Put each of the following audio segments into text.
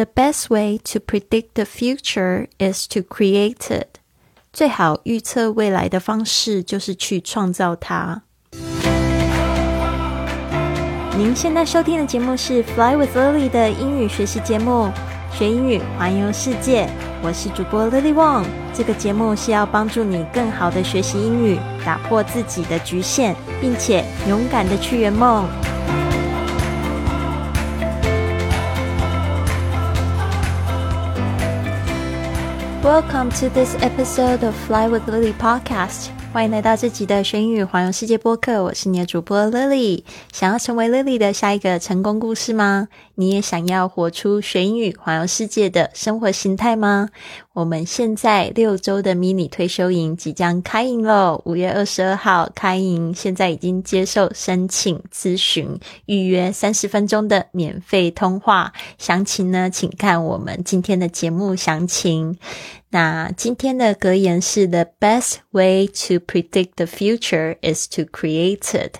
The best way to predict the future is to create it。最好预测未来的方式就是去创造它。您现在收听的节目是《Fly with Lily》的英语学习节目，学英语环游世界。我是主播 Lily Wong。这个节目是要帮助你更好的学习英语，打破自己的局限，并且勇敢的去圆梦。Welcome to this episode of Fly with Lily podcast。欢迎来到这集的学英语环游世界播客。我是你的主播 Lily。想要成为 Lily 的下一个成功故事吗？你也想要活出学英语环游世界的生活形态吗？我们现在六周的迷你退休营即将开营喽！五月二十二号开营，现在已经接受申请咨询，预约三十分钟的免费通话。详情呢，请看我们今天的节目详情。那今天的格言是：The best way to predict the future is to create it。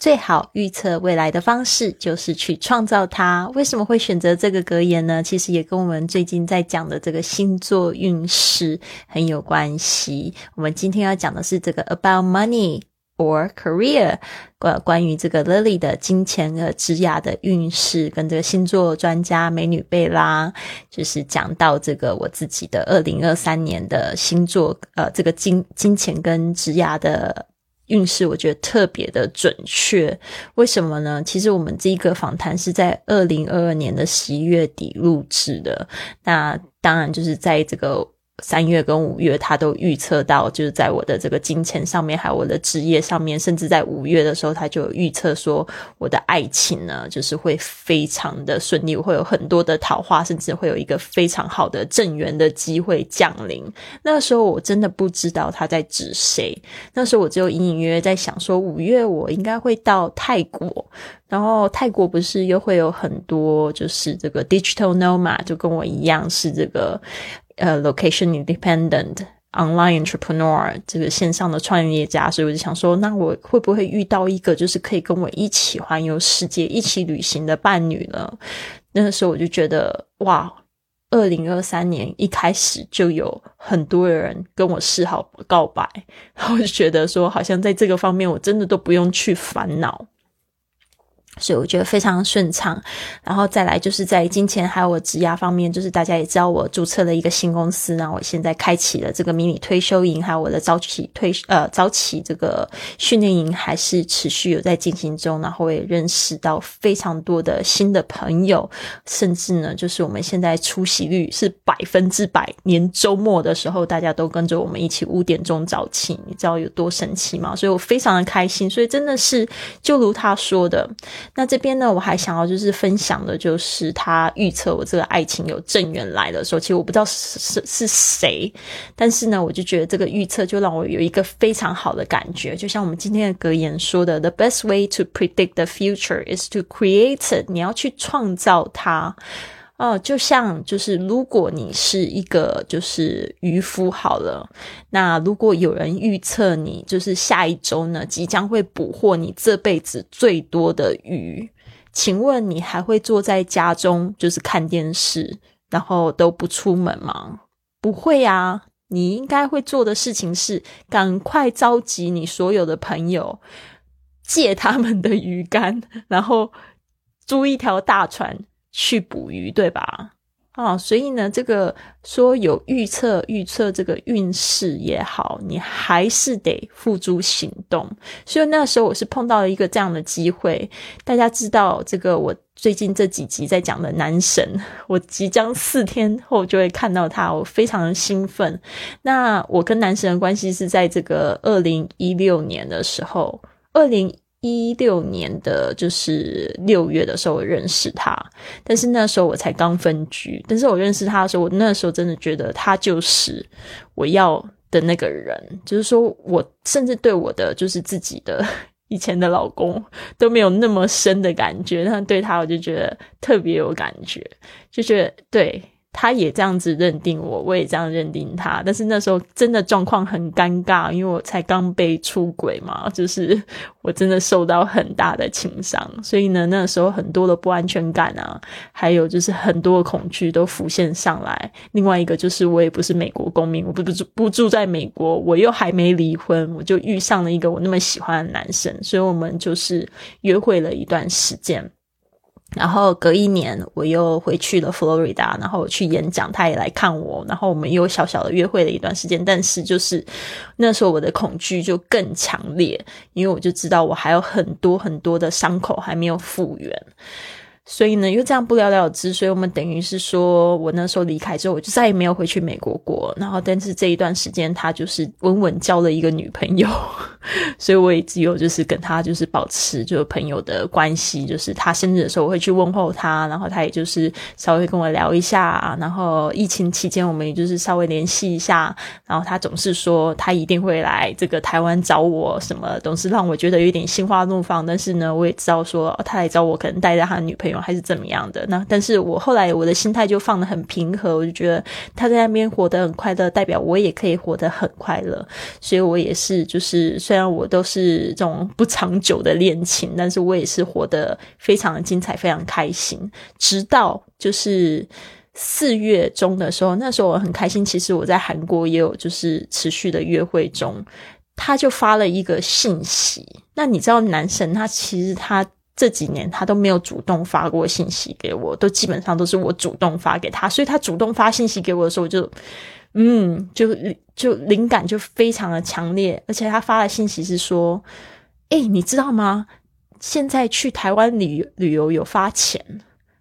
最好预测未来的方式就是去创造它。为什么会选择这个格言呢？其实也跟我们最近在讲的这个星座运势很有关系。我们今天要讲的是这个 about money or career，关关于这个 Lily 的金钱和职涯的运势，跟这个星座专家美女贝拉，就是讲到这个我自己的二零二三年的星座，呃，这个金金钱跟职涯的。运势我觉得特别的准确，为什么呢？其实我们这一个访谈是在二零二二年的十一月底录制的，那当然就是在这个。三月跟五月，他都预测到，就是在我的这个金钱上面，还有我的职业上面，甚至在五月的时候，他就预测说，我的爱情呢，就是会非常的顺利，会有很多的桃花，甚至会有一个非常好的正缘的机会降临。那时候我真的不知道他在指谁，那时候我就隐隐约约在想说，五月我应该会到泰国，然后泰国不是又会有很多就是这个 digital nomad，就跟我一样是这个。呃，location independent online entrepreneur 这个线上的创业家，所以我就想说，那我会不会遇到一个就是可以跟我一起环游世界、一起旅行的伴侣呢？那个时候我就觉得，哇，二零二三年一开始就有很多人跟我示好告白，然后就觉得说，好像在这个方面，我真的都不用去烦恼。所以我觉得非常顺畅，然后再来就是在金钱还有我质押方面，就是大家也知道我注册了一个新公司，然后我现在开启了这个迷你退休营，还有我的早起退呃早起这个训练营还是持续有在进行中，然后也认识到非常多的新的朋友，甚至呢就是我们现在出席率是百分之百，年周末的时候大家都跟着我们一起五点钟早起，你知道有多神奇吗？所以我非常的开心，所以真的是就如他说的。那这边呢，我还想要就是分享的，就是他预测我这个爱情有正缘来的时候，其实我不知道是是是谁，但是呢，我就觉得这个预测就让我有一个非常好的感觉，就像我们今天的格言说的，“The best way to predict the future is to create it。”你要去创造它。哦，就像就是如果你是一个就是渔夫好了，那如果有人预测你就是下一周呢即将会捕获你这辈子最多的鱼，请问你还会坐在家中就是看电视，然后都不出门吗？不会啊，你应该会做的事情是赶快召集你所有的朋友，借他们的鱼竿，然后租一条大船。去捕鱼，对吧？啊，所以呢，这个说有预测预测这个运势也好，你还是得付诸行动。所以那时候我是碰到了一个这样的机会。大家知道，这个我最近这几集在讲的男神，我即将四天后就会看到他，我非常的兴奋。那我跟男神的关系是在这个二零一六年的时候，二零。一六年的就是六月的时候我认识他，但是那时候我才刚分居。但是我认识他的时候，我那时候真的觉得他就是我要的那个人。就是说我甚至对我的就是自己的以前的老公都没有那么深的感觉，但对他我就觉得特别有感觉，就觉得对他也这样子认定我，我也这样认定他。但是那时候真的状况很尴尬，因为我才刚被出轨嘛，就是我真的受到很大的情伤，所以呢，那时候很多的不安全感啊，还有就是很多的恐惧都浮现上来。另外一个就是我也不是美国公民，我不不住不住在美国，我又还没离婚，我就遇上了一个我那么喜欢的男生，所以我们就是约会了一段时间。然后隔一年，我又回去了佛罗里达，然后去演讲，他也来看我，然后我们又小小的约会了一段时间。但是就是那时候我的恐惧就更强烈，因为我就知道我还有很多很多的伤口还没有复原。所以呢，又这样不了了之，所以我们等于是说，我那时候离开之后，我就再也没有回去美国过。然后，但是这一段时间，他就是稳稳交了一个女朋友，所以我也只有就是跟他就是保持就是朋友的关系。就是他生日的时候，我会去问候他，然后他也就是稍微跟我聊一下。然后疫情期间，我们也就是稍微联系一下。然后他总是说他一定会来这个台湾找我，什么总是让我觉得有点心花怒放。但是呢，我也知道说他来找我，可能带着他的女朋友。还是怎么样的？那但是我后来我的心态就放得很平和，我就觉得他在那边活得很快乐，代表我也可以活得很快乐。所以我也是，就是虽然我都是这种不长久的恋情，但是我也是活得非常的精彩，非常开心。直到就是四月中的时候，那时候我很开心。其实我在韩国也有就是持续的约会中，他就发了一个信息。那你知道，男神他其实他。这几年他都没有主动发过信息给我，都基本上都是我主动发给他，所以他主动发信息给我的时候，我就嗯，就就灵感就非常的强烈，而且他发的信息是说：“哎，你知道吗？现在去台湾旅旅游有发钱。”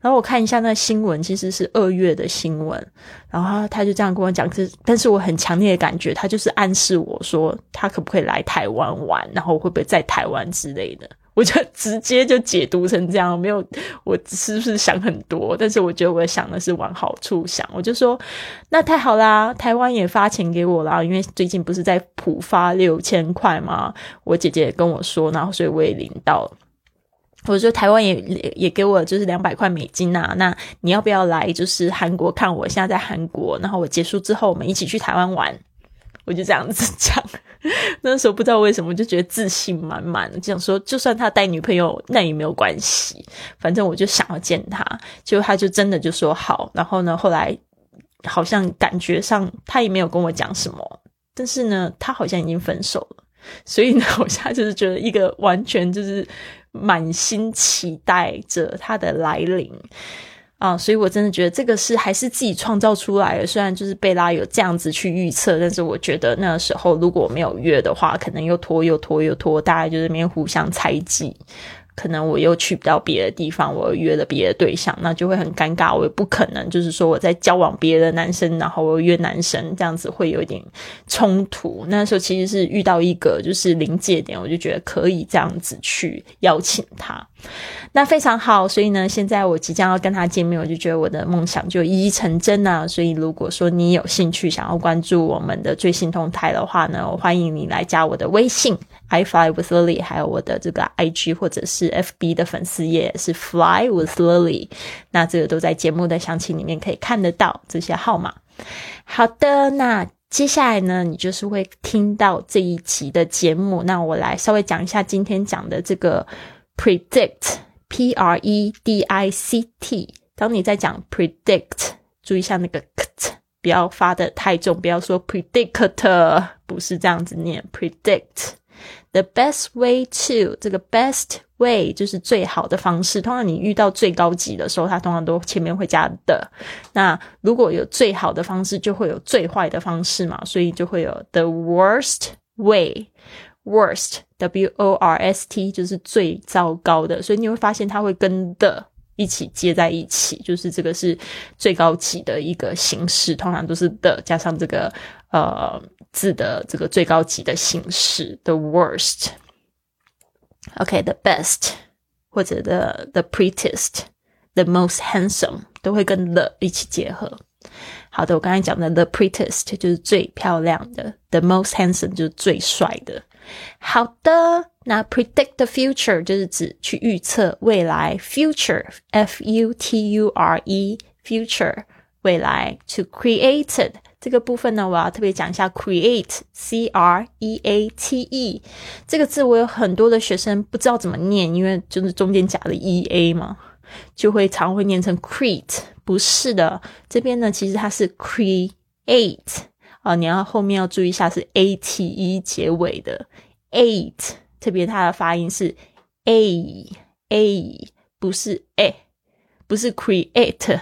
然后我看一下那新闻，其实是二月的新闻，然后他就这样跟我讲，是但是我很强烈的感觉，他就是暗示我说他可不可以来台湾玩，然后会不会在台湾之类的。我就直接就解读成这样，没有我是不是想很多？但是我觉得我想的是往好处想，我就说那太好啦，台湾也发钱给我啦，因为最近不是在普发六千块吗？我姐姐也跟我说，然后所以我也领到。我说台湾也也给我就是两百块美金啊，那你要不要来就是韩国看我？现在在韩国，然后我结束之后我们一起去台湾玩。我就这样子讲，那时候不知道为什么就觉得自信满满，就想说就算他带女朋友那也没有关系，反正我就想要见他。结果他就真的就说好，然后呢，后来好像感觉上他也没有跟我讲什么，但是呢，他好像已经分手了，所以呢，我现在就是觉得一个完全就是满心期待着他的来临。啊，所以我真的觉得这个是还是自己创造出来的。虽然就是贝拉有这样子去预测，但是我觉得那时候如果没有约的话，可能又拖又拖又拖，大家就是那边互相猜忌。可能我又去不到别的地方，我又约了别的对象，那就会很尴尬。我也不可能就是说我在交往别的男生，然后我又约男生，这样子会有点冲突。那时候其实是遇到一个就是临界点，我就觉得可以这样子去邀请他。那非常好，所以呢，现在我即将要跟他见面，我就觉得我的梦想就一一成真了。所以如果说你有兴趣想要关注我们的最新动态的话呢，我欢迎你来加我的微信 i fly with lily，还有我的这个 i g 或者是 f b 的粉丝页是 fly with lily。那这个都在节目的详情里面可以看得到这些号码。好的，那接下来呢，你就是会听到这一集的节目。那我来稍微讲一下今天讲的这个。predict，p r e d i c t。当你在讲 predict，注意一下那个 ct，不要发的太重，不要说 predict，不是这样子念。predict the best way to，这个 best way 就是最好的方式。通常你遇到最高级的时候，它通常都前面会加的。那如果有最好的方式，就会有最坏的方式嘛，所以就会有 the worst way。Worst, W O R S T 就是最糟糕的，所以你会发现它会跟的一起接在一起，就是这个是最高级的一个形式，通常都是的加上这个呃字的这个最高级的形式。The worst, OK, the best 或者 the the prettiest, the most handsome 都会跟 the 一起结合。好的，我刚才讲的 the prettiest 就是最漂亮的，the most handsome 就是最帅的。好的，那 predict the future 就是指去预测未来，future f u t u r e future 未来，to create 这个部分呢，我要特别讲一下 create，c r e a t e 这个字，我有很多的学生不知道怎么念，因为就是中间加了 e a 嘛，就会常会念成 create，不是的，这边呢其实它是 create 啊，你要后面要注意一下是 a t e 结尾的。eight，特别它的发音是 a a，不是 a，不是 create，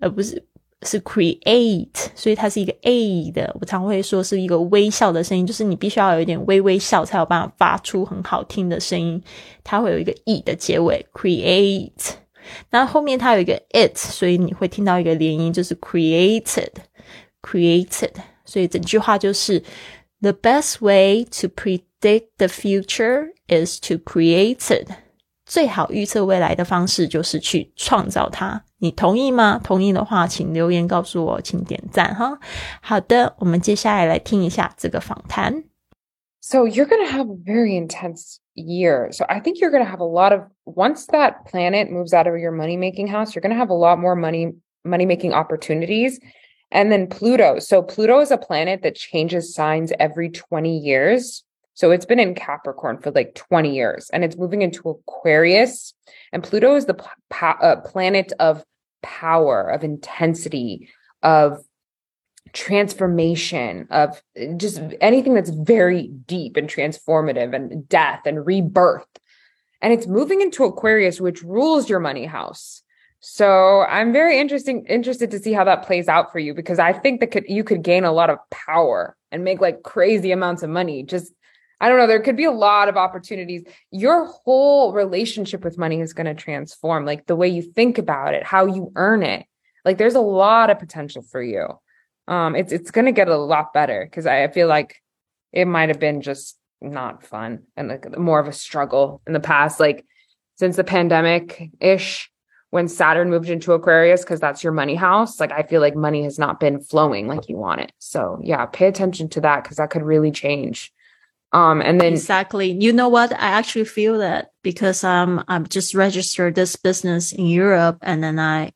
而不是。是 create，所以它是一个 a 的。我常会说是一个微笑的声音，就是你必须要有一点微微笑，才有办法发出很好听的声音。它会有一个 e 的结尾，create。那后面它有一个 it，所以你会听到一个连音，就是 created，created。所以整句话就是 the best way to predict the future is to create it。最好预测未来的方式就是去创造它。你同意吗？同意的话，请留言告诉我，请点赞哈。好的，我们接下来来听一下这个访谈。So you're going to have a very intense year. So I think you're going to have a lot of once that planet moves out of your money making house, you're going to have a lot more money money making opportunities. And then Pluto. So Pluto is a planet that changes signs every 20 years. So it's been in Capricorn for like 20 years and it's moving into Aquarius. And Pluto is the uh, planet of power, of intensity, of transformation, of just anything that's very deep and transformative and death and rebirth. And it's moving into Aquarius, which rules your money house. So I'm very interesting interested to see how that plays out for you because I think that could you could gain a lot of power and make like crazy amounts of money just I don't know. There could be a lot of opportunities. Your whole relationship with money is going to transform, like the way you think about it, how you earn it. Like there's a lot of potential for you. Um, it's it's going to get a lot better because I, feel like it might have been just not fun and like more of a struggle in the past. Like since the pandemic ish, when Saturn moved into Aquarius, because that's your money house, like I feel like money has not been flowing like you want it. So yeah, pay attention to that because that could really change um, and then exactly, you know what? I actually feel that because um, I'm just registered this business in Europe, and then I,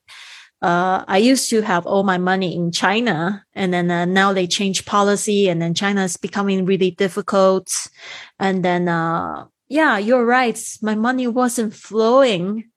uh, I used to have all my money in China, and then uh, now they change policy, and then China is becoming really difficult, and then uh, yeah, you're right. My money wasn't flowing,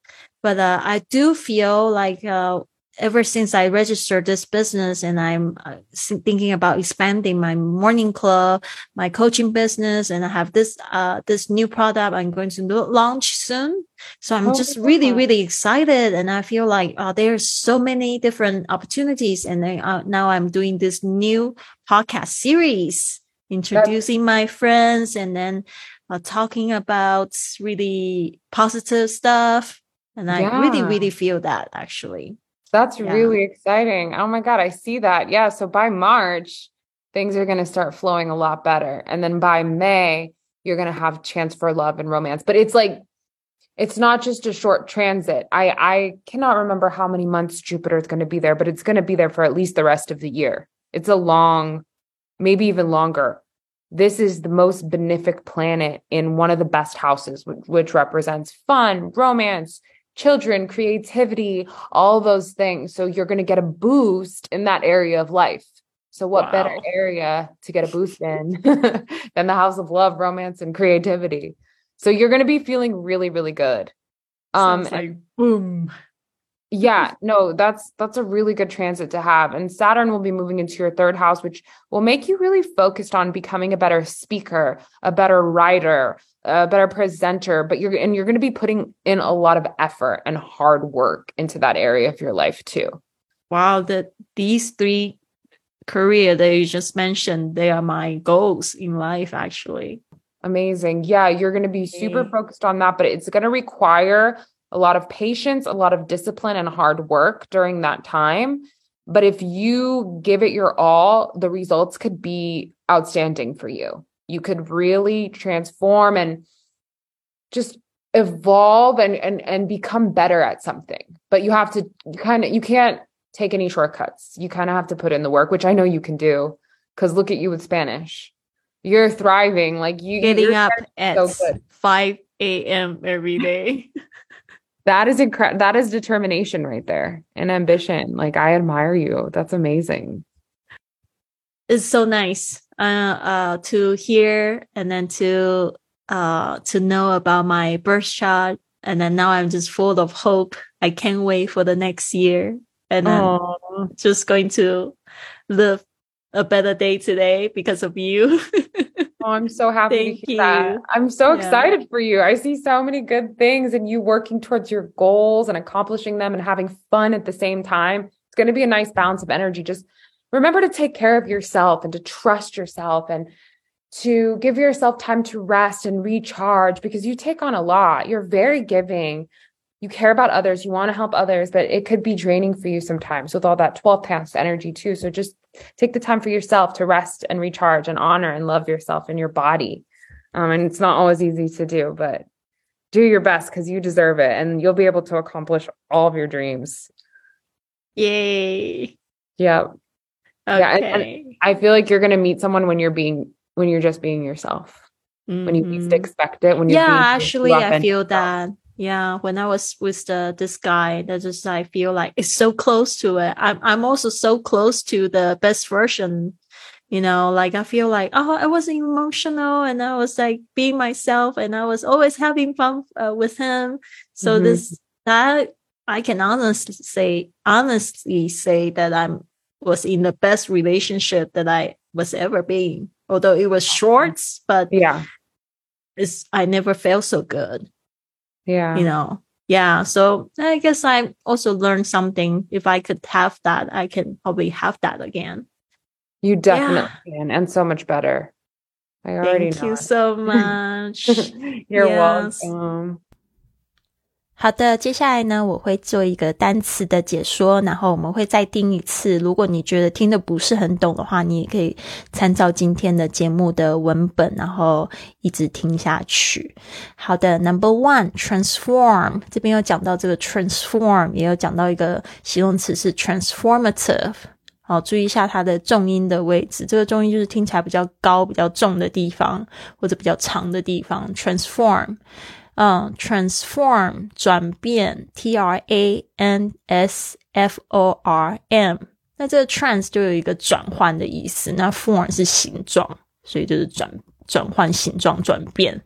but uh, I do feel like uh, ever since I registered this business and I'm uh, thinking about expanding my morning club, my coaching business, and I have this, uh, this new product I'm going to launch soon. So I'm oh, just really, really excited. And I feel like, uh, there's so many different opportunities. And then, uh, now I'm doing this new podcast series, introducing That's- my friends and then uh, talking about really positive stuff. And I yeah. really, really feel that actually. That's yeah. really exciting. Oh my God, I see that. Yeah. So by March, things are going to start flowing a lot better. And then by May, you're going to have chance for love and romance. But it's like, it's not just a short transit. I I cannot remember how many months Jupiter is going to be there, but it's going to be there for at least the rest of the year. It's a long, maybe even longer. This is the most benefic planet in one of the best houses, which, which represents fun, romance, children, creativity, all those things. So you're going to get a boost in that area of life. So what wow. better area to get a boost in than the house of love, romance, and creativity? So you're going to be feeling really, really good. Um, like boom yeah no that's that's a really good transit to have and saturn will be moving into your third house which will make you really focused on becoming a better speaker a better writer a better presenter but you're and you're going to be putting in a lot of effort and hard work into that area of your life too. Wow that these three career that you just mentioned they are my goals in life actually. Amazing. Yeah you're going to be super focused on that but it's going to require a lot of patience, a lot of discipline and hard work during that time. But if you give it your all, the results could be outstanding for you. You could really transform and just evolve and and and become better at something. But you have to kind of you can't take any shortcuts. You kind of have to put in the work, which I know you can do cuz look at you with Spanish. You're thriving like you getting up at so 5 a.m. every day. That is incredible. That is determination right there and ambition. Like I admire you. That's amazing. It's so nice uh, uh, to hear and then to uh, to know about my birth chart. And then now I'm just full of hope. I can't wait for the next year. And I'm just going to live a better day today because of you. Oh, I'm so happy Thank to hear you. that. I'm so yeah. excited for you. I see so many good things and you working towards your goals and accomplishing them and having fun at the same time. It's going to be a nice balance of energy. Just remember to take care of yourself and to trust yourself and to give yourself time to rest and recharge because you take on a lot. You're very giving. You care about others. You want to help others, but it could be draining for you sometimes with all that 12th house energy too. So just take the time for yourself to rest and recharge and honor and love yourself and your body. Um, and it's not always easy to do, but do your best because you deserve it and you'll be able to accomplish all of your dreams. Yay. Yeah. Okay. Yeah. And, and I feel like you're going to meet someone when you're being, when you're just being yourself, mm-hmm. when you least mm-hmm. expect it. When you're yeah, actually, I feel that yeah, when I was with the this guy, that just I feel like it's so close to it. I'm I'm also so close to the best version. You know, like I feel like oh, I was emotional and I was like being myself and I was always having fun uh, with him. So mm-hmm. this that I can honestly say honestly say that I'm was in the best relationship that I was ever being. Although it was short, but yeah, it's I never felt so good. Yeah. You know, yeah. So I guess I also learned something. If I could have that, I can probably have that again. You definitely yeah. can, and so much better. I already Thank know. you so much. You're yes. welcome. 好的，接下来呢，我会做一个单词的解说，然后我们会再听一次。如果你觉得听的不是很懂的话，你也可以参照今天的节目的文本，然后一直听下去。好的，Number one，transform，这边有讲到这个 transform，也有讲到一个形容词是 transformative。好，注意一下它的重音的位置，这个重音就是听起来比较高、比较重的地方，或者比较长的地方。transform。嗯，transform 转变，T R A N S F O R M，那这个 trans 就有一个转换的意思，那 form 是形状，所以就是转。转换形状、转变，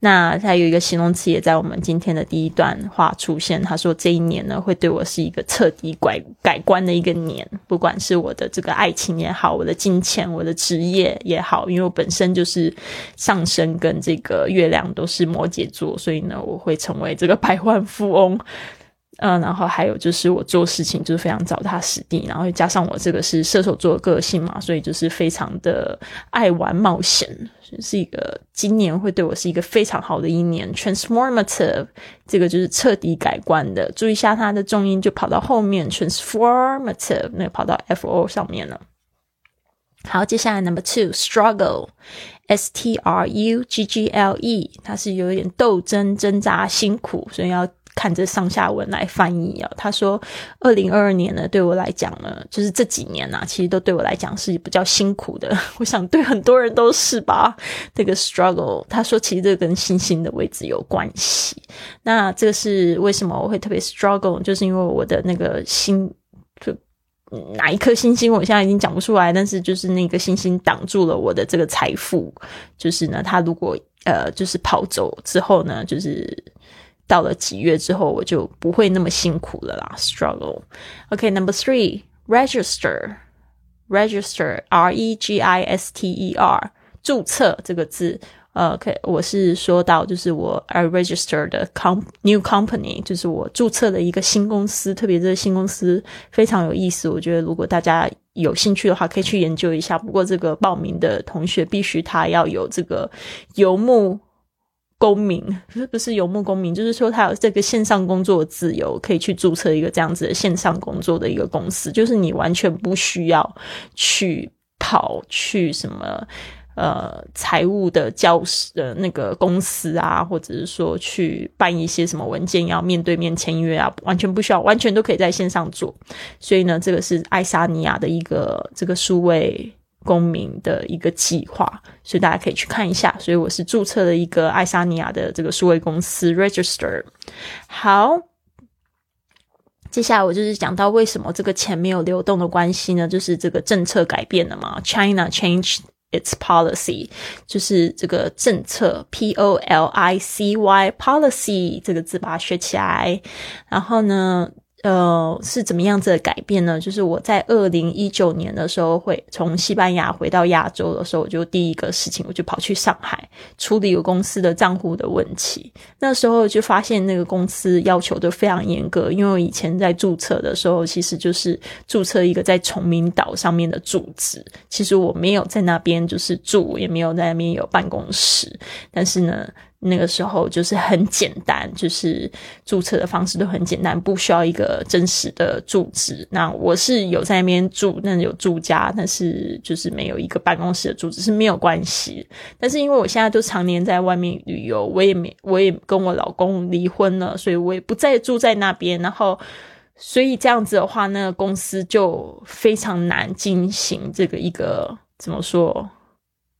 那它有一个形容词也在我们今天的第一段话出现。他说：“这一年呢，会对我是一个彻底改改观的一个年，不管是我的这个爱情也好，我的金钱、我的职业也好，因为我本身就是上升跟这个月亮都是摩羯座，所以呢，我会成为这个百万富翁。”嗯，然后还有就是我做事情就是非常脚踏实地，然后加上我这个是射手座的个性嘛，所以就是非常的爱玩冒险，是一个今年会对我是一个非常好的一年。Transformative 这个就是彻底改观的，注意一下它的重音就跑到后面，transformative 那跑到 f o 上面了。好，接下来 number two struggle，s t r u g g l e，它是有点斗争、挣扎、辛苦，所以要。看着上下文来翻译啊，他说：“二零二二年呢，对我来讲呢，就是这几年呐，其实都对我来讲是比较辛苦的。我想对很多人都是吧。这个 struggle，他说其实这跟星星的位置有关系。那这个是为什么我会特别 struggle？就是因为我的那个星，哪一颗星星，我现在已经讲不出来。但是就是那个星星挡住了我的这个财富。就是呢，他如果呃，就是跑走之后呢，就是。”到了几月之后，我就不会那么辛苦了啦。Struggle，OK，number three, register. Register, R E G I S T E R，注册这个字。呃，OK，我是说到就是我 I registered com new company，就是我注册了一个新公司。特别这个新公司非常有意思，我觉得如果大家有兴趣的话，可以去研究一下。不过这个报名的同学必须他要有这个游牧。公民 不是游牧公民，就是说他有这个线上工作的自由，可以去注册一个这样子的线上工作的一个公司，就是你完全不需要去跑去什么呃财务的教室的那个公司啊，或者是说去办一些什么文件要面对面签约啊，完全不需要，完全都可以在线上做。所以呢，这个是爱沙尼亚的一个这个数位。公民的一个计划，所以大家可以去看一下。所以我是注册了一个爱沙尼亚的这个数位公司，register。好接下来我就是讲到为什么这个钱没有流动的关系呢？就是这个政策改变了嘛，China changed its policy，就是这个政策 P O L I C Y policy 这个字把它学起来，然后呢？呃，是怎么样子的改变呢？就是我在二零一九年的时候，会从西班牙回到亚洲的时候，我就第一个事情，我就跑去上海处理有公司的账户的问题。那时候就发现那个公司要求都非常严格，因为我以前在注册的时候，其实就是注册一个在崇明岛上面的住址，其实我没有在那边就是住，也没有在那边有办公室，但是呢。那个时候就是很简单，就是注册的方式都很简单，不需要一个真实的住址。那我是有在那边住，那有住家，但是就是没有一个办公室的住址是没有关系。但是因为我现在都常年在外面旅游，我也没我也跟我老公离婚了，所以我也不再住在那边。然后，所以这样子的话，那个公司就非常难进行这个一个怎么说？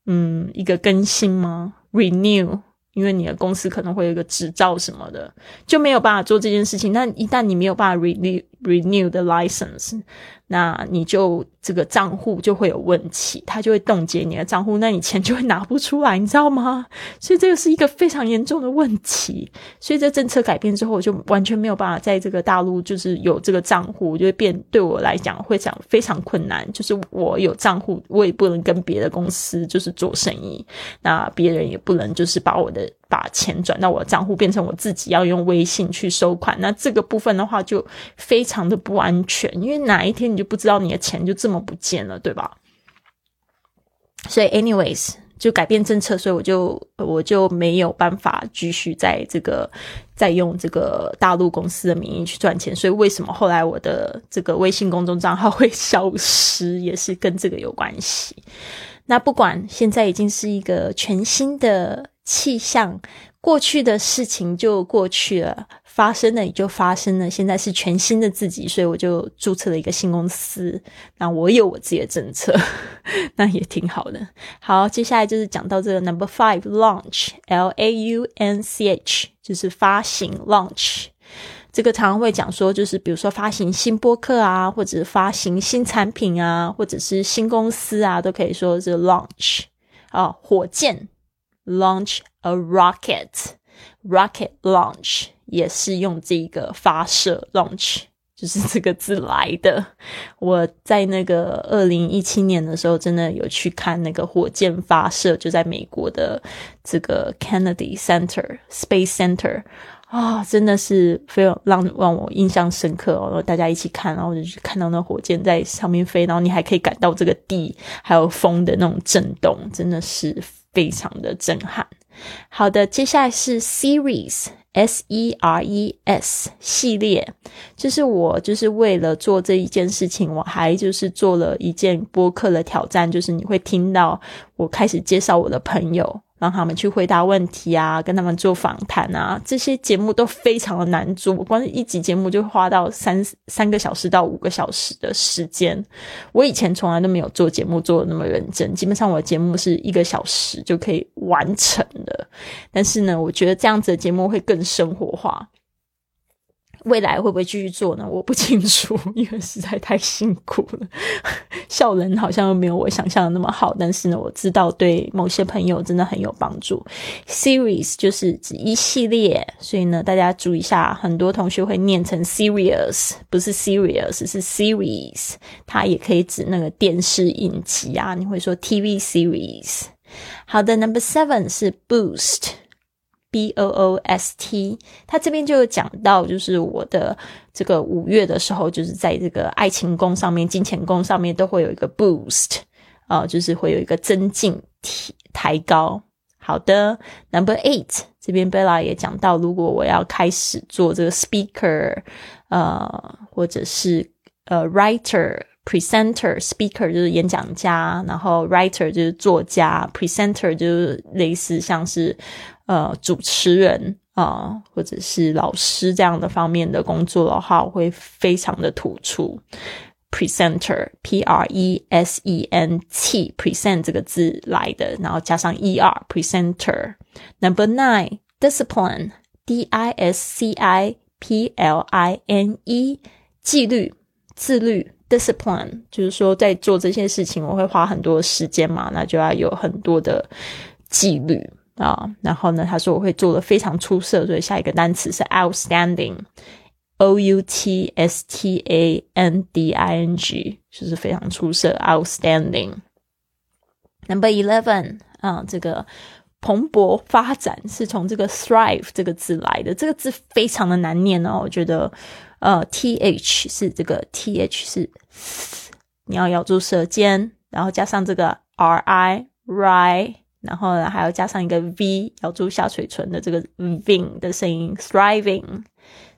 嗯，一个更新吗？Renew。因为你的公司可能会有一个执照什么的，就没有办法做这件事情。那一旦你没有办法 renew renew 的 license。那你就这个账户就会有问题，他就会冻结你的账户，那你钱就会拿不出来，你知道吗？所以这个是一个非常严重的问题。所以这政策改变之后，我就完全没有办法在这个大陆就是有这个账户，就会变对我来讲会讲非常困难。就是我有账户，我也不能跟别的公司就是做生意，那别人也不能就是把我的把钱转到我的账户，变成我自己要用微信去收款。那这个部分的话就非常的不安全，因为哪一天。你就不知道你的钱就这么不见了，对吧？所以，anyways，就改变政策，所以我就我就没有办法继续在这个再用这个大陆公司的名义去赚钱。所以，为什么后来我的这个微信公众账号会 消失，也是跟这个有关系。那不管现在已经是一个全新的气象，过去的事情就过去了。发生了也就发生了，现在是全新的自己，所以我就注册了一个新公司。那我有我自己的政策，那也挺好的。好，接下来就是讲到这个 number five launch，L A U N C H，就是发行 launch。这个常常会讲说，就是比如说发行新播客啊，或者发行新产品啊，或者是新公司啊，都可以说是 launch。啊，火箭 launch a rocket，rocket launch。也是用这个发射 launch，就是这个字来的。我在那个二零一七年的时候，真的有去看那个火箭发射，就在美国的这个 Kennedy Center Space Center 啊，真的是非常让让我印象深刻哦。然后大家一起看，然后就去看到那火箭在上面飞，然后你还可以感到这个地还有风的那种震动，真的是非常的震撼。好的，接下来是 series。S E R E S 系列，就是我就是为了做这一件事情，我还就是做了一件播客的挑战，就是你会听到我开始介绍我的朋友。让他们去回答问题啊，跟他们做访谈啊，这些节目都非常的难做。光是一集节目就花到三三个小时到五个小时的时间。我以前从来都没有做节目做的那么认真，基本上我的节目是一个小时就可以完成的。但是呢，我觉得这样子的节目会更生活化。未来会不会继续做呢？我不清楚，因为实在太辛苦了，效能好像又没有我想象的那么好。但是呢，我知道对某些朋友真的很有帮助。Series 就是指一系列，所以呢，大家注意一下，很多同学会念成 serious，不是 serious，是 series。它也可以指那个电视影集啊，你会说 TV series。好的，Number Seven 是 boost。B O O S T，他这边就有讲到，就是我的这个五月的时候，就是在这个爱情宫上面、金钱宫上面都会有一个 boost 啊，就是会有一个增进提抬高。好的，Number Eight 这边 Bella 也讲到，如果我要开始做这个 speaker，呃，或者是呃 writer、presenter、speaker 就是演讲家，然后 writer 就是作家，presenter 就是类似像是。呃，主持人啊，或者是老师这样的方面的工作的话，我会非常的突出。Presenter，P R E S E N T，present 这个字来的，然后加上 E R，presenter。Number nine，discipline，D I S C I P L I N E。纪律、自律 （discipline），就是说在做这些事情，我会花很多时间嘛，那就要有很多的纪律啊。然后呢，他说我会做的非常出色，所以下一个单词是 outstanding，o u t s t a n d i n g，就是非常出色，outstanding。Number eleven，啊，这个。蓬勃发展是从这个 thrive 这个字来的，这个字非常的难念哦。我觉得，呃，th 是这个 th 是，你要咬住舌尖，然后加上这个 ri ri，然后呢还要加上一个 v，咬住下嘴唇的这个 v 的声音，thriving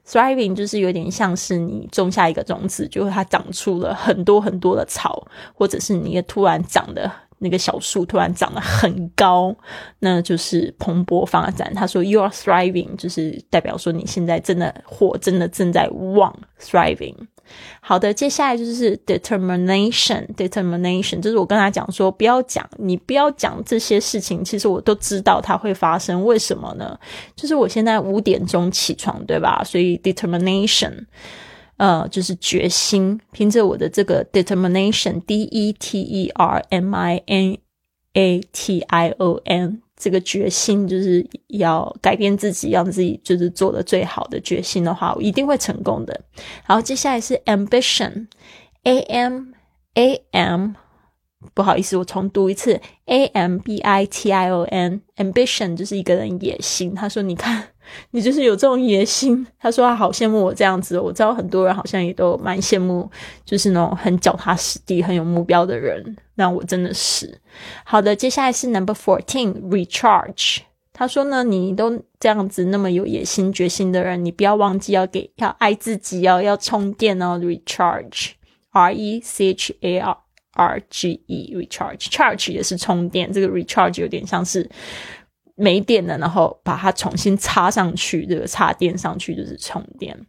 thriving 就是有点像是你种下一个种子，就它长出了很多很多的草，或者是你也突然长的。那个小树突然长得很高，那就是蓬勃发展。他说：“You are thriving”，就是代表说你现在真的火真的正在旺，thriving。好的，接下来就是 determination，determination，就是我跟他讲说，不要讲，你不要讲这些事情，其实我都知道它会发生。为什么呢？就是我现在五点钟起床，对吧？所以 determination。呃，就是决心，凭着我的这个 determination，d e t e r m i n a t i o n，这个决心就是要改变自己，让自己就是做的最好的决心的话，我一定会成功的。然后接下来是 ambition，a m a m，不好意思，我重读一次，a m b i t i o n，ambition 就是一个人野心。他说，你看。你就是有这种野心，他说他好羡慕我这样子。我知道很多人好像也都蛮羡慕，就是那种很脚踏实地、很有目标的人。那我真的是好的。接下来是 Number Fourteen，Recharge。他说呢，你都这样子那么有野心、决心的人，你不要忘记要给要爱自己哦，要充电哦。Recharge，R E C H A R R G E，Recharge，Charge 也是充电。这个 Recharge 有点像是。没电了，然后把它重新插上去，这个插电上去就是充电。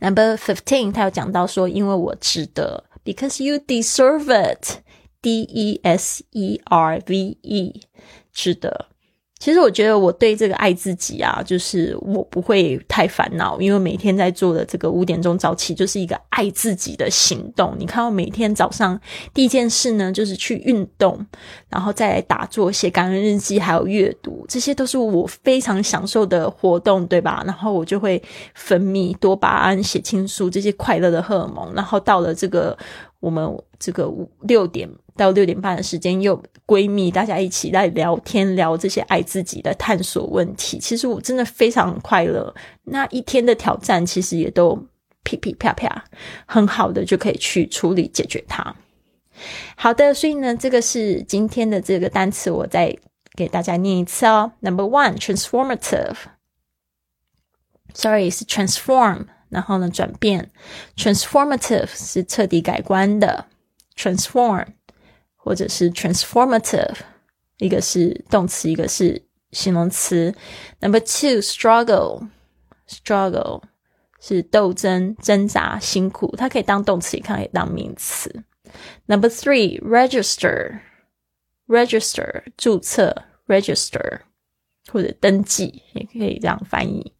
Number fifteen，他有讲到说，因为我值得，because you deserve it，D E S E R V E，值得。其实我觉得我对这个爱自己啊，就是我不会太烦恼，因为每天在做的这个五点钟早起就是一个爱自己的行动。你看，我每天早上第一件事呢，就是去运动，然后再来打坐、写感恩日记，还有阅读，这些都是我非常享受的活动，对吧？然后我就会分泌多巴胺、血清素这些快乐的荷尔蒙，然后到了这个。我们这个五六点到六点半的时间，又闺蜜大家一起在聊天，聊这些爱自己的探索问题。其实我真的非常快乐。那一天的挑战，其实也都噼噼啪啪，很好的就可以去处理解决它。好的，所以呢，这个是今天的这个单词，我再给大家念一次哦。Number one, transformative. Sorry, 是 transform. 然后呢，转变，transformative 是彻底改观的，transform 或者是 transformative，一个是动词，一个是形容词。Number two，struggle，struggle 是斗争、挣扎、辛苦，它可以当动词，也可以当名词。Number three，register，register 注册，register 或者登记，也可以这样翻译。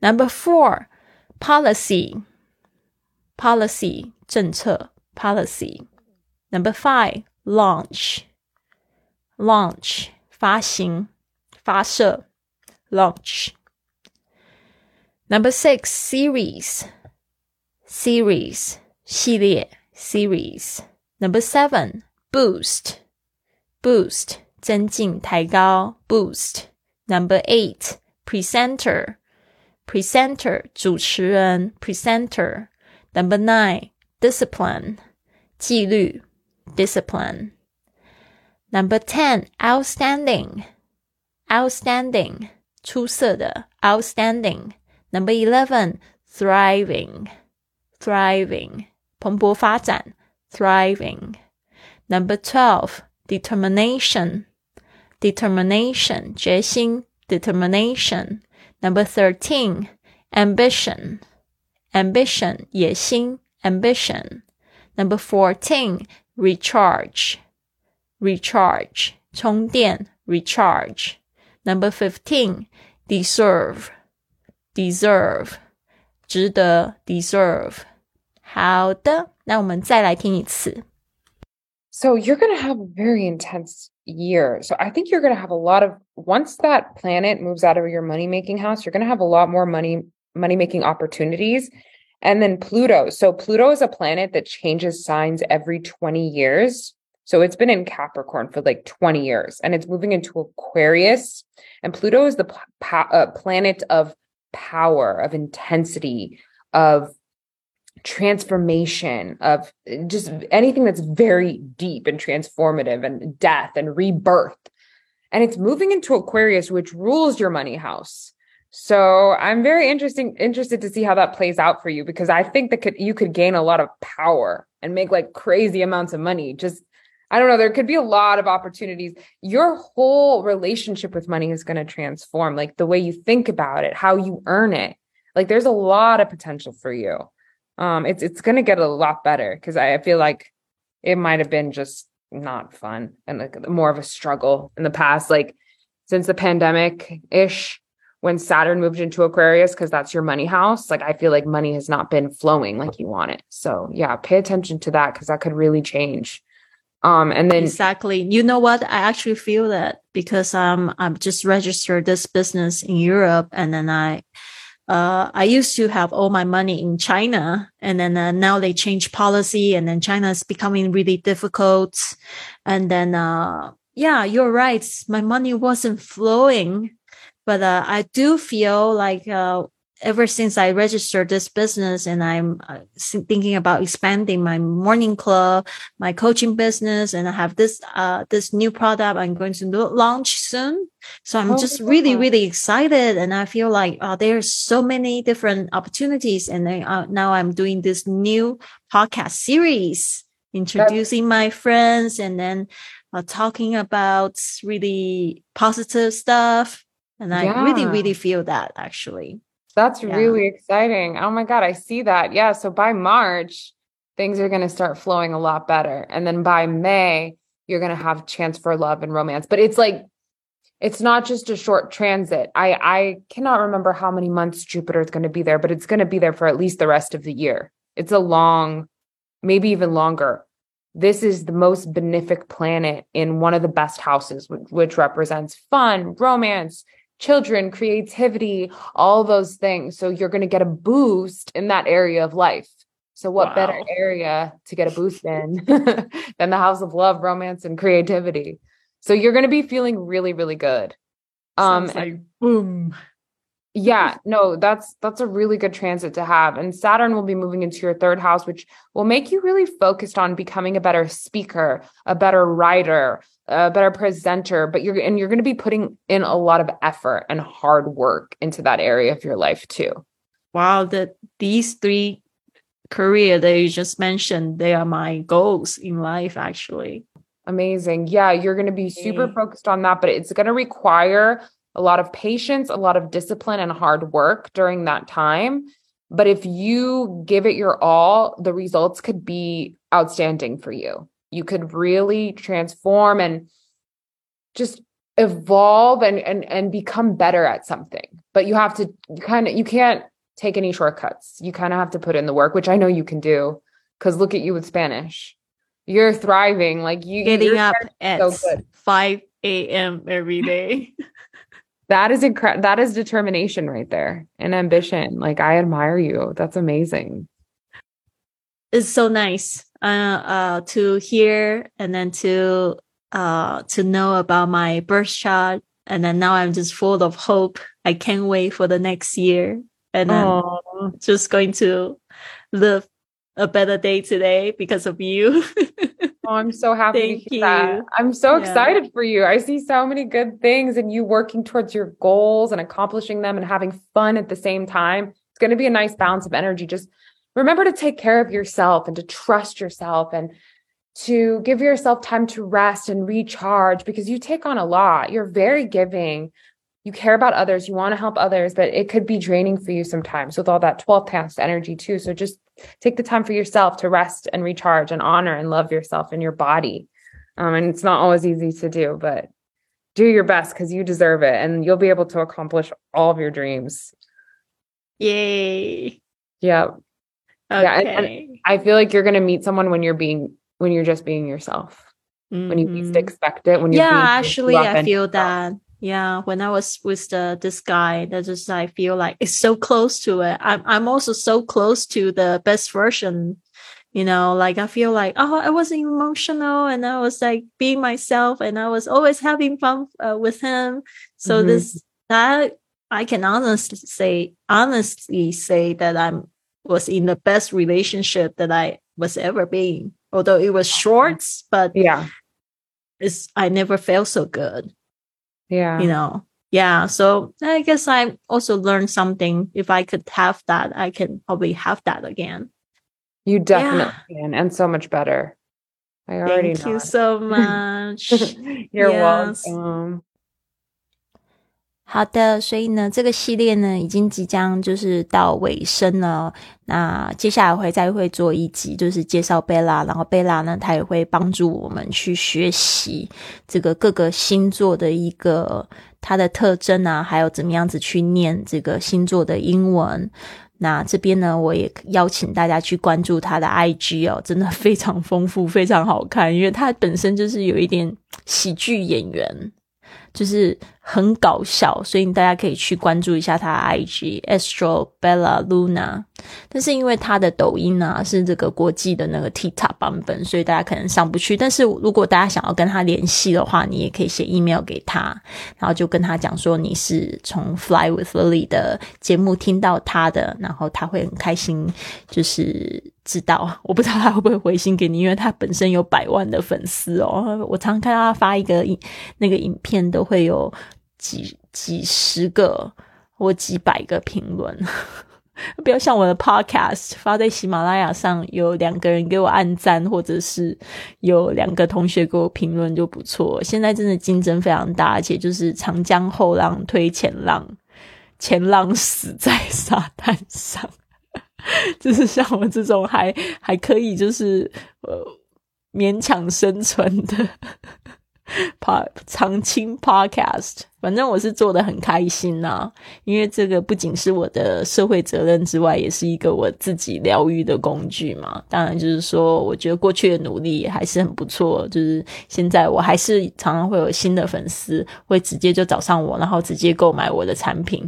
Number four。policy policy 政策 policy number five launch launch 发行发射 launch number six series series 系列 series number seven boost boost 增进抬高 boost number eight presenter presenter 主持人 presenter number nine discipline 纪律 discipline number ten outstanding outstanding 出色的 outstanding number eleven thriving thriving 蓬勃发展 thriving number twelve determination determination 决心 determination Number thirteen, ambition, ambition, 野心 ambition. Number fourteen, recharge, recharge, 充电 recharge. Number fifteen, deserve, deserve, 值得 deserve。好的，那我们再来听一次。So you're going to have a very intense year. So I think you're going to have a lot of once that planet moves out of your money making house, you're going to have a lot more money money making opportunities. and then Pluto. So Pluto is a planet that changes signs every 20 years. So it's been in Capricorn for like 20 years and it's moving into Aquarius. And Pluto is the uh, planet of power, of intensity, of transformation, of just anything that's very deep and transformative and death and rebirth. And it's moving into Aquarius, which rules your money house. So I'm very interesting interested to see how that plays out for you because I think that could you could gain a lot of power and make like crazy amounts of money just I don't know. There could be a lot of opportunities. Your whole relationship with money is going to transform, like the way you think about it, how you earn it. Like there's a lot of potential for you. Um, it's it's going to get a lot better because I feel like it might have been just not fun and like more of a struggle in the past. Like since the pandemic ish, when Saturn moved into Aquarius, because that's your money house. Like I feel like money has not been flowing like you want it. So yeah, pay attention to that because that could really change um, and then exactly, you know what? I actually feel that because um, I'm just registered this business in Europe, and then I, uh, I used to have all my money in China, and then uh, now they change policy, and then China is becoming really difficult, and then uh, yeah, you're right. My money wasn't flowing, but uh, I do feel like uh, ever since I registered this business and I'm uh, thinking about expanding my morning club, my coaching business, and I have this, uh, this new product I'm going to launch soon. So I'm oh, just really, really excited. And I feel like, uh, there's so many different opportunities. And then, uh, now I'm doing this new podcast series, introducing my friends and then uh, talking about really positive stuff. And I yeah. really, really feel that actually. That's yeah. really exciting. Oh my God, I see that. Yeah. So by March, things are going to start flowing a lot better. And then by May, you're going to have chance for love and romance. But it's like, it's not just a short transit. I I cannot remember how many months Jupiter is going to be there, but it's going to be there for at least the rest of the year. It's a long, maybe even longer. This is the most benefic planet in one of the best houses, which, which represents fun, romance, children, creativity, all those things. So you're going to get a boost in that area of life. So what wow. better area to get a boost in than the house of love, romance, and creativity? So you're going to be feeling really, really good. Um, like boom. Yeah, no, that's that's a really good transit to have. And Saturn will be moving into your third house, which will make you really focused on becoming a better speaker, a better writer, a better presenter, but you're and you're going to be putting in a lot of effort and hard work into that area of your life too. Wow, that these three career that you just mentioned, they are my goals in life actually. Amazing. Yeah, you're going to be super focused on that, but it's going to require a lot of patience, a lot of discipline and hard work during that time. But if you give it your all, the results could be outstanding for you. You could really transform and just evolve and and and become better at something. But you have to kind of you can't take any shortcuts. You kind of have to put in the work which i know you can do because look at you with spanish. You're thriving. Like you getting up at so 5 a.m every day that is incredible that is determination right there and ambition like i admire you that's amazing it's so nice uh, uh, to hear and then to uh, to know about my birth chart. And then now I'm just full of hope. I can't wait for the next year. And I'm just going to live a better day today because of you. oh, I'm so happy Thank you. that. I'm so yeah. excited for you. I see so many good things and you working towards your goals and accomplishing them and having fun at the same time. It's going to be a nice balance of energy. Just remember to take care of yourself and to trust yourself and to give yourself time to rest and recharge because you take on a lot. You're very giving. You care about others. You want to help others, but it could be draining for you sometimes with all that 12th house energy too. So just take the time for yourself to rest and recharge and honor and love yourself and your body. Um, and it's not always easy to do, but do your best because you deserve it and you'll be able to accomplish all of your dreams. Yay. Yeah. Yeah, and- Okay. I feel like you're going to meet someone when you're being when you're just being yourself. When you least Mhm. expect it, when you're yeah, actually, I feel that. Yeah, when I was with the this guy, that just I feel like it's so close to it. I'm I'm also so close to the best version. You know, like I feel like oh, I was emotional and I was like being myself and I was always having fun uh, with him. So Mhm. this that I can honestly say honestly say that I'm was in the best relationship that I was ever being Although it was short, but Yeah. it's I never felt so good, Yeah. you know. Yeah, so I guess I also learned something. If I could have that, I can probably have that again. You definitely can and so much better. I already Thank know. you so much. You're Yes. welcome. 好的，所以呢，这个系列呢已经即将就是到尾声了。那接下来会再会做一集，就是介绍贝拉，然后贝拉呢，她也会帮助我们去学习这个各个星座的一个它的特征啊，还有怎么样子去念这个星座的英文。那这边呢，我也邀请大家去关注他的 IG 哦，真的非常丰富，非常好看，因为他本身就是有一点喜剧演员，就是很搞笑，所以大家可以去关注一下他的 IG Astro Bella Luna。但是因为他的抖音呢、是这个国际的那个 TikTok 版本，所以大家可能上不去。但是如果大家想要跟他联系的话，你也可以写 email 给他，然后就跟他讲说你是从 Fly with Lily 的节目听到他的，然后他会很开心，就是知道。我不知道他会不会回信给你，因为他本身有百万的粉丝哦。我常看到他发一个影那个影片，都会有几几十个或几百个评论。不要像我的 podcast 发在喜马拉雅上，有两个人给我按赞，或者是有两个同学给我评论就不错。现在真的竞争非常大，而且就是长江后浪推前浪，前浪死在沙滩上。就是像我这种还还可以，就是呃勉强生存的 p 长青 podcast，反正我是做的很开心呐、因为这个不仅是我的社会责任之外，也是一个我自己疗愈的工具嘛。当然，就是说，我觉得过去的努力还是很不错。就是现在，我还是常常会有新的粉丝会直接就找上我，然后直接购买我的产品。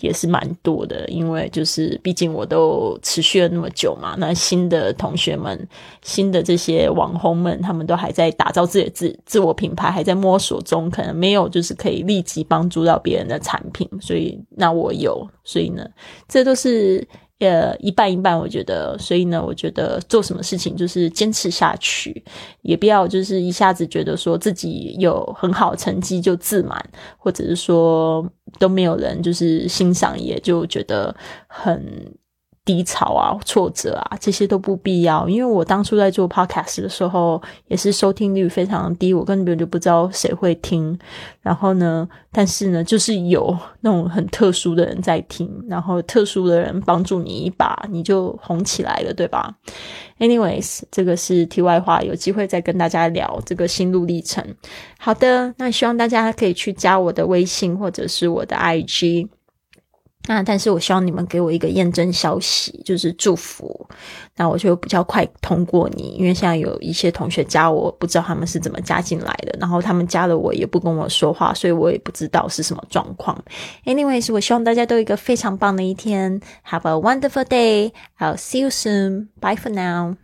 也是蛮多的，因为就是毕竟我都持续了那么久嘛，那新的同学们、新的这些网红们，他们都还在打造自己的自自我品牌，还在摸索中，可能没有就是可以立即帮助到别人的产品，所以那我有，所以呢，这都是呃一半一半，我觉得，所以呢，我觉得做什么事情就是坚持下去，也不要就是一下子觉得说自己有很好成绩就自满，或者是说都没有人就是欣赏，也就觉得很低潮啊、挫折啊，这些都不必要。因为我当初在做 podcast 的时候，也是收听率非常低，我根本就不知道谁会听。然后呢，但是呢，就是有那种很特殊的人在听，然后特殊的人帮助你一把，你就红起来了，对吧？Anyways，这个是题外话，有机会再跟大家聊这个心路历程。好的，那希望大家可以去加我的微信或者是我的 IG。那但是我希望你们给我一个验证消息，就是祝福，那我就比较快通过你，因为现在有一些同学加我，不知道他们是怎么加进来的，然后他们加了我也不跟我说话，所以我也不知道是什么状况。Anyways，我希望大家都有一个非常棒的一天，Have a wonderful day. I'll see you soon. Bye for now.